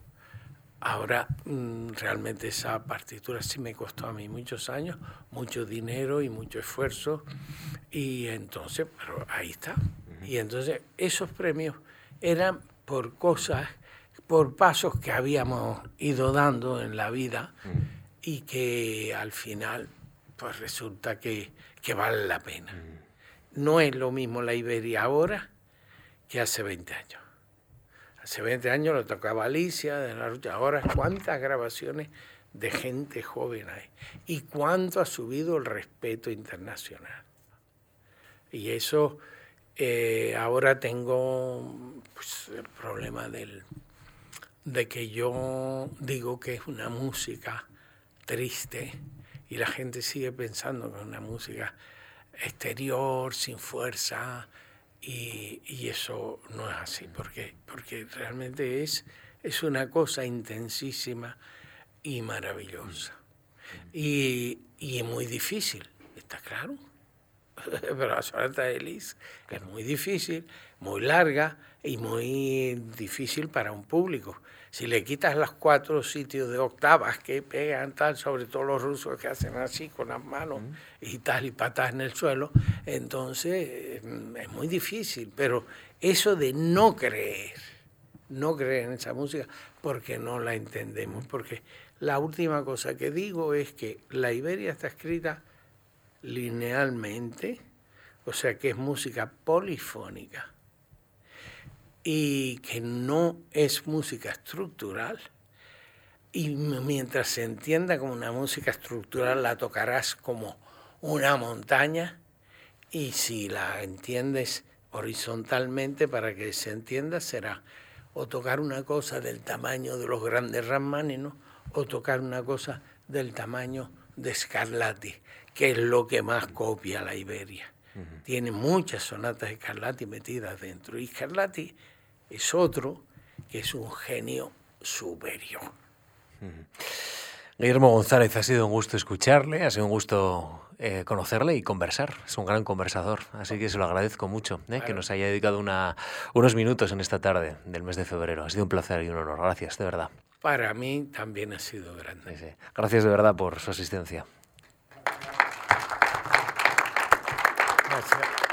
Ahora, mm, realmente esa partitura sí me costó a mí muchos años, mucho dinero y mucho esfuerzo. Y entonces, pero ahí está. Y entonces esos premios eran por cosas, por pasos que habíamos ido dando en la vida y que al final, pues resulta que, que vale la pena. No es lo mismo la Iberia ahora que hace 20 años. Hace 20 años lo tocaba Alicia de la Ruta. Ahora, ¿cuántas grabaciones de gente joven hay? ¿Y cuánto ha subido el respeto internacional? Y eso, eh, ahora tengo pues, el problema del, de que yo digo que es una música triste y la gente sigue pensando que es una música exterior, sin fuerza, y, eso no es así, porque, porque realmente es, es una cosa intensísima y maravillosa. Y, y es muy difícil, ¿está claro? *laughs* Pero la sonata de Lis es muy difícil, muy larga y muy difícil para un público si le quitas los cuatro sitios de octavas que pegan tal, sobre todo los rusos que hacen así con las manos y tal y patas en el suelo, entonces mm, es muy difícil. Pero eso de no creer, no creer en esa música, porque no la entendemos. Porque la última cosa que digo es que la Iberia está escrita linealmente, o sea que es música polifónica y que no es música estructural. Y mientras se entienda como una música estructural, la tocarás como una montaña y si la entiendes horizontalmente para que se entienda será o tocar una cosa del tamaño de los grandes Rachmaninoff o tocar una cosa del tamaño de Scarlatti, que es lo que más copia la Iberia. Tiene muchas sonatas de Scarlatti metidas dentro y Scarlatti es otro que es un genio superior. Guillermo González, ha sido un gusto escucharle, ha sido un gusto eh, conocerle y conversar. Es un gran conversador, así que se lo agradezco mucho eh, que nos haya dedicado unos minutos en esta tarde del mes de febrero. Ha sido un placer y un honor. Gracias, de verdad. Para mí también ha sido grande. Gracias de verdad por su asistencia. Gracias.